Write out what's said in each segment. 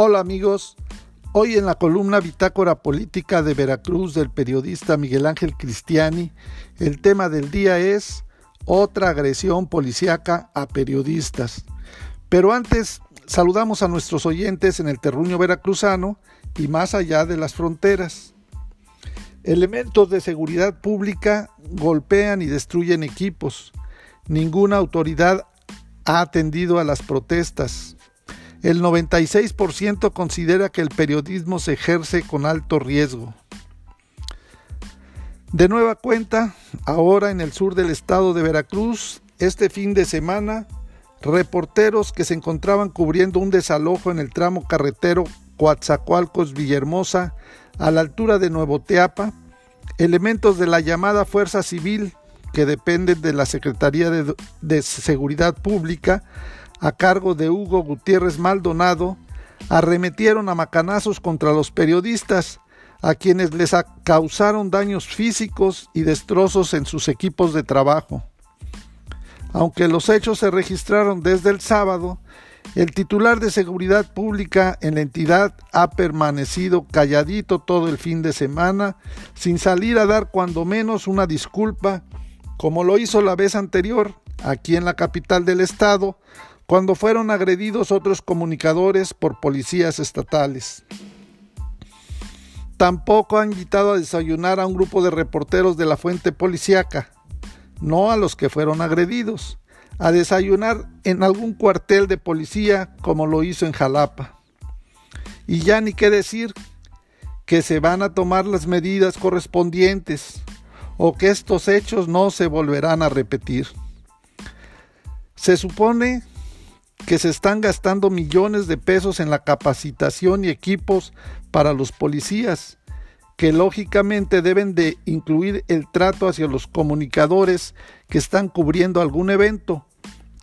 Hola amigos, hoy en la columna Bitácora Política de Veracruz del periodista Miguel Ángel Cristiani, el tema del día es otra agresión policíaca a periodistas. Pero antes saludamos a nuestros oyentes en el terruño veracruzano y más allá de las fronteras. Elementos de seguridad pública golpean y destruyen equipos. Ninguna autoridad ha atendido a las protestas. El 96% considera que el periodismo se ejerce con alto riesgo. De nueva cuenta, ahora en el sur del estado de Veracruz, este fin de semana, reporteros que se encontraban cubriendo un desalojo en el tramo carretero Coatzacoalcos-Villahermosa, a la altura de Nuevo Teapa, elementos de la llamada Fuerza Civil, que dependen de la Secretaría de, de Seguridad Pública, a cargo de Hugo Gutiérrez Maldonado, arremetieron a macanazos contra los periodistas, a quienes les causaron daños físicos y destrozos en sus equipos de trabajo. Aunque los hechos se registraron desde el sábado, el titular de seguridad pública en la entidad ha permanecido calladito todo el fin de semana, sin salir a dar cuando menos una disculpa, como lo hizo la vez anterior, aquí en la capital del estado, cuando fueron agredidos otros comunicadores por policías estatales. Tampoco han invitado a desayunar a un grupo de reporteros de la fuente policíaca, no a los que fueron agredidos, a desayunar en algún cuartel de policía como lo hizo en Jalapa. Y ya ni qué decir que se van a tomar las medidas correspondientes o que estos hechos no se volverán a repetir. Se supone que se están gastando millones de pesos en la capacitación y equipos para los policías, que lógicamente deben de incluir el trato hacia los comunicadores que están cubriendo algún evento,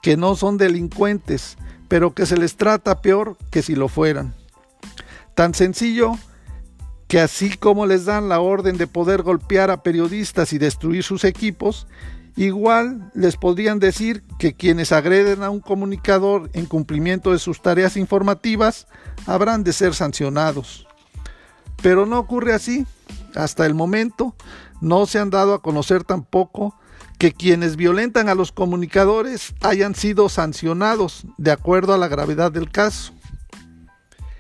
que no son delincuentes, pero que se les trata peor que si lo fueran. Tan sencillo que así como les dan la orden de poder golpear a periodistas y destruir sus equipos, Igual les podrían decir que quienes agreden a un comunicador en cumplimiento de sus tareas informativas habrán de ser sancionados. Pero no ocurre así. Hasta el momento no se han dado a conocer tampoco que quienes violentan a los comunicadores hayan sido sancionados de acuerdo a la gravedad del caso.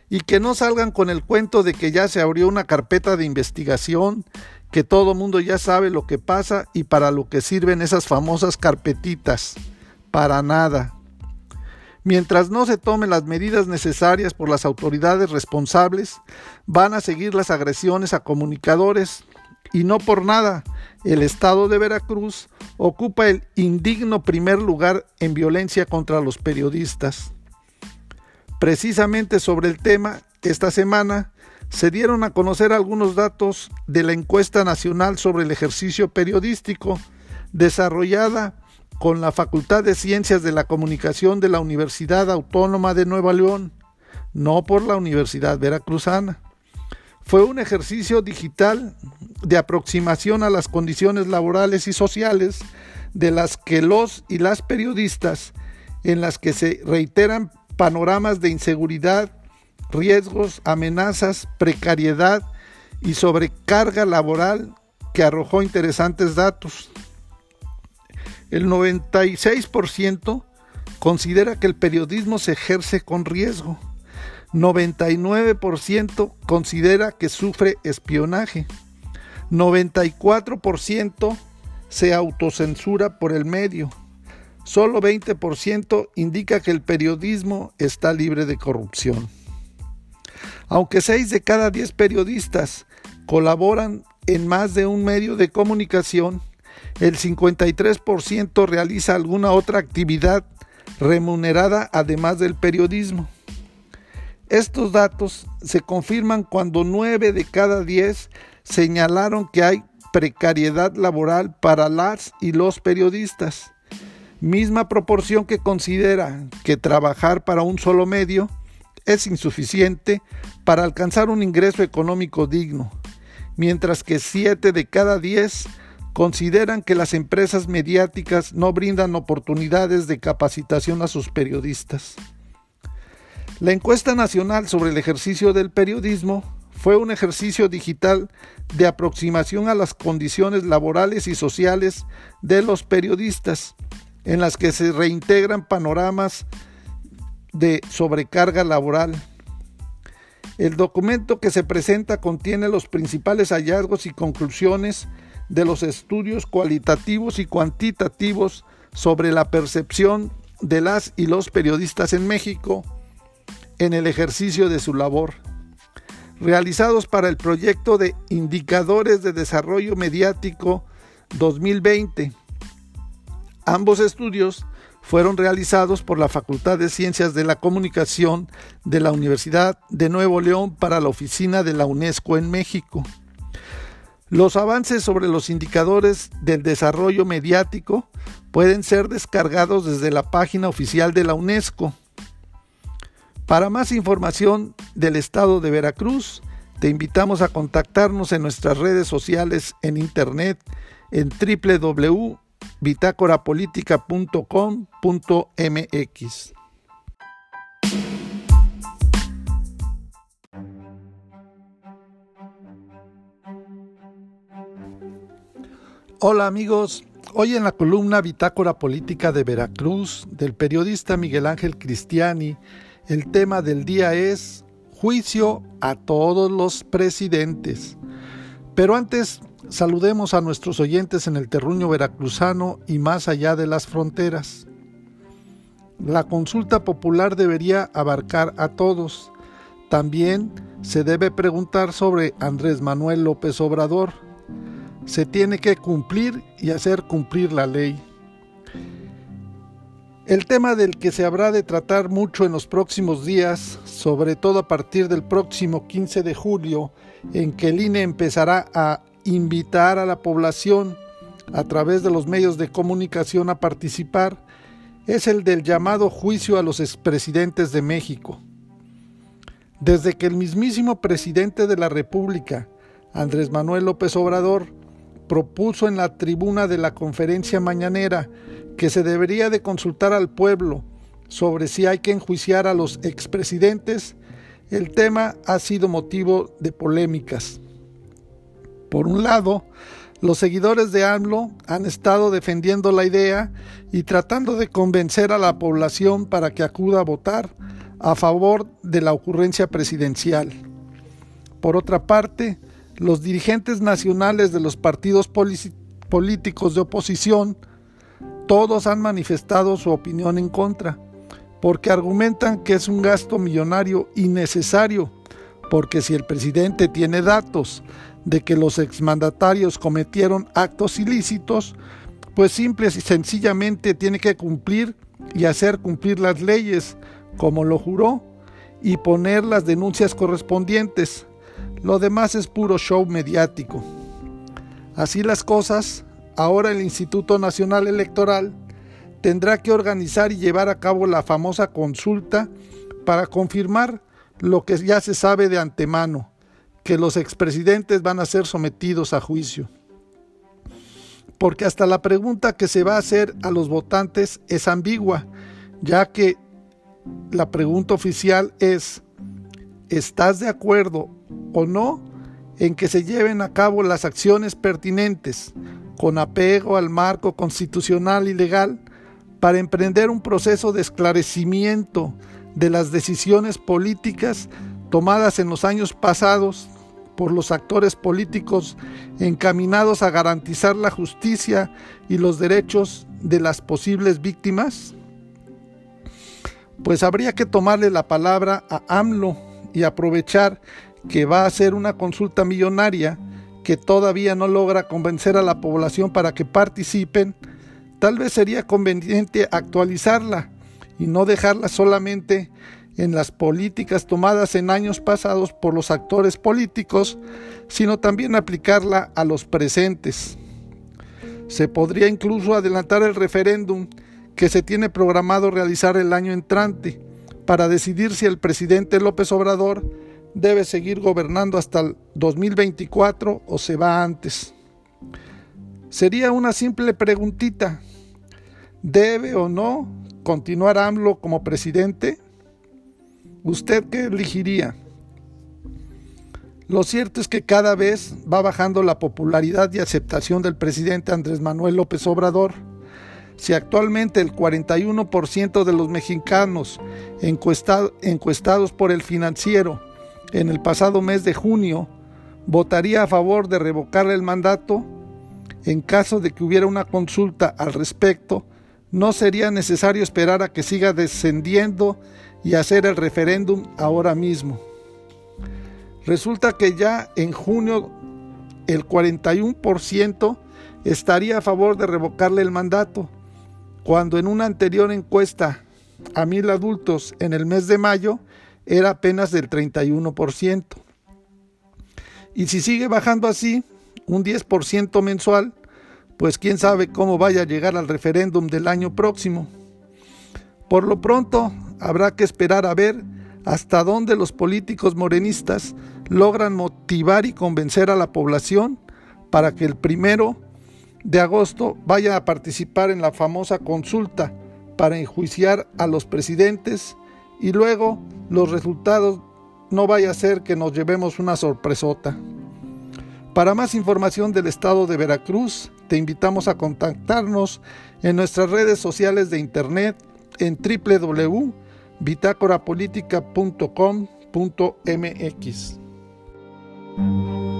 Y que no salgan con el cuento de que ya se abrió una carpeta de investigación que todo mundo ya sabe lo que pasa y para lo que sirven esas famosas carpetitas. Para nada. Mientras no se tomen las medidas necesarias por las autoridades responsables, van a seguir las agresiones a comunicadores y no por nada. El estado de Veracruz ocupa el indigno primer lugar en violencia contra los periodistas. Precisamente sobre el tema, esta semana se dieron a conocer algunos datos de la encuesta nacional sobre el ejercicio periodístico desarrollada con la Facultad de Ciencias de la Comunicación de la Universidad Autónoma de Nueva León, no por la Universidad Veracruzana. Fue un ejercicio digital de aproximación a las condiciones laborales y sociales de las que los y las periodistas, en las que se reiteran panoramas de inseguridad, riesgos, amenazas, precariedad y sobrecarga laboral que arrojó interesantes datos. El 96% considera que el periodismo se ejerce con riesgo. 99% considera que sufre espionaje. 94% se autocensura por el medio. Solo 20% indica que el periodismo está libre de corrupción. Aunque 6 de cada 10 periodistas colaboran en más de un medio de comunicación, el 53% realiza alguna otra actividad remunerada además del periodismo. Estos datos se confirman cuando 9 de cada 10 señalaron que hay precariedad laboral para las y los periodistas, misma proporción que considera que trabajar para un solo medio es insuficiente para alcanzar un ingreso económico digno, mientras que 7 de cada 10 consideran que las empresas mediáticas no brindan oportunidades de capacitación a sus periodistas. La encuesta nacional sobre el ejercicio del periodismo fue un ejercicio digital de aproximación a las condiciones laborales y sociales de los periodistas, en las que se reintegran panoramas de sobrecarga laboral. El documento que se presenta contiene los principales hallazgos y conclusiones de los estudios cualitativos y cuantitativos sobre la percepción de las y los periodistas en México en el ejercicio de su labor, realizados para el proyecto de Indicadores de Desarrollo Mediático 2020. Ambos estudios fueron realizados por la Facultad de Ciencias de la Comunicación de la Universidad de Nuevo León para la Oficina de la UNESCO en México. Los avances sobre los indicadores del desarrollo mediático pueden ser descargados desde la página oficial de la UNESCO. Para más información del estado de Veracruz, te invitamos a contactarnos en nuestras redes sociales en internet en www.bitácorapolítica.com.mx. Hola amigos, hoy en la columna Bitácora Política de Veracruz del periodista Miguel Ángel Cristiani, el tema del día es juicio a todos los presidentes. Pero antes, saludemos a nuestros oyentes en el terruño veracruzano y más allá de las fronteras. La consulta popular debería abarcar a todos. También se debe preguntar sobre Andrés Manuel López Obrador se tiene que cumplir y hacer cumplir la ley. El tema del que se habrá de tratar mucho en los próximos días, sobre todo a partir del próximo 15 de julio, en que el INE empezará a invitar a la población a través de los medios de comunicación a participar, es el del llamado juicio a los expresidentes de México. Desde que el mismísimo presidente de la República, Andrés Manuel López Obrador, propuso en la tribuna de la conferencia mañanera que se debería de consultar al pueblo sobre si hay que enjuiciar a los expresidentes, el tema ha sido motivo de polémicas. Por un lado, los seguidores de AMLO han estado defendiendo la idea y tratando de convencer a la población para que acuda a votar a favor de la ocurrencia presidencial. Por otra parte, los dirigentes nacionales de los partidos políticos de oposición, todos han manifestado su opinión en contra, porque argumentan que es un gasto millonario innecesario, porque si el presidente tiene datos de que los exmandatarios cometieron actos ilícitos, pues simple y sencillamente tiene que cumplir y hacer cumplir las leyes, como lo juró, y poner las denuncias correspondientes lo demás es puro show mediático. Así las cosas, ahora el Instituto Nacional Electoral tendrá que organizar y llevar a cabo la famosa consulta para confirmar lo que ya se sabe de antemano, que los expresidentes van a ser sometidos a juicio. Porque hasta la pregunta que se va a hacer a los votantes es ambigua, ya que la pregunta oficial es, ¿estás de acuerdo o no en que se lleven a cabo las acciones pertinentes con apego al marco constitucional y legal para emprender un proceso de esclarecimiento de las decisiones políticas tomadas en los años pasados por los actores políticos encaminados a garantizar la justicia y los derechos de las posibles víctimas? Pues habría que tomarle la palabra a AMLO y aprovechar que va a ser una consulta millonaria que todavía no logra convencer a la población para que participen, tal vez sería conveniente actualizarla y no dejarla solamente en las políticas tomadas en años pasados por los actores políticos, sino también aplicarla a los presentes. Se podría incluso adelantar el referéndum que se tiene programado realizar el año entrante para decidir si el presidente López Obrador debe seguir gobernando hasta el 2024 o se va antes. Sería una simple preguntita. ¿Debe o no continuar AMLO como presidente? ¿Usted qué elegiría? Lo cierto es que cada vez va bajando la popularidad y aceptación del presidente Andrés Manuel López Obrador. Si actualmente el 41% de los mexicanos encuestados por el financiero en el pasado mes de junio votaría a favor de revocarle el mandato, en caso de que hubiera una consulta al respecto, no sería necesario esperar a que siga descendiendo y hacer el referéndum ahora mismo. Resulta que ya en junio el 41% estaría a favor de revocarle el mandato, cuando en una anterior encuesta a mil adultos en el mes de mayo era apenas del 31%. Y si sigue bajando así, un 10% mensual, pues quién sabe cómo vaya a llegar al referéndum del año próximo. Por lo pronto, habrá que esperar a ver hasta dónde los políticos morenistas logran motivar y convencer a la población para que el primero de agosto vaya a participar en la famosa consulta para enjuiciar a los presidentes y luego los resultados no vaya a ser que nos llevemos una sorpresota. Para más información del estado de Veracruz, te invitamos a contactarnos en nuestras redes sociales de internet en www bitácorapolítica.com.mx.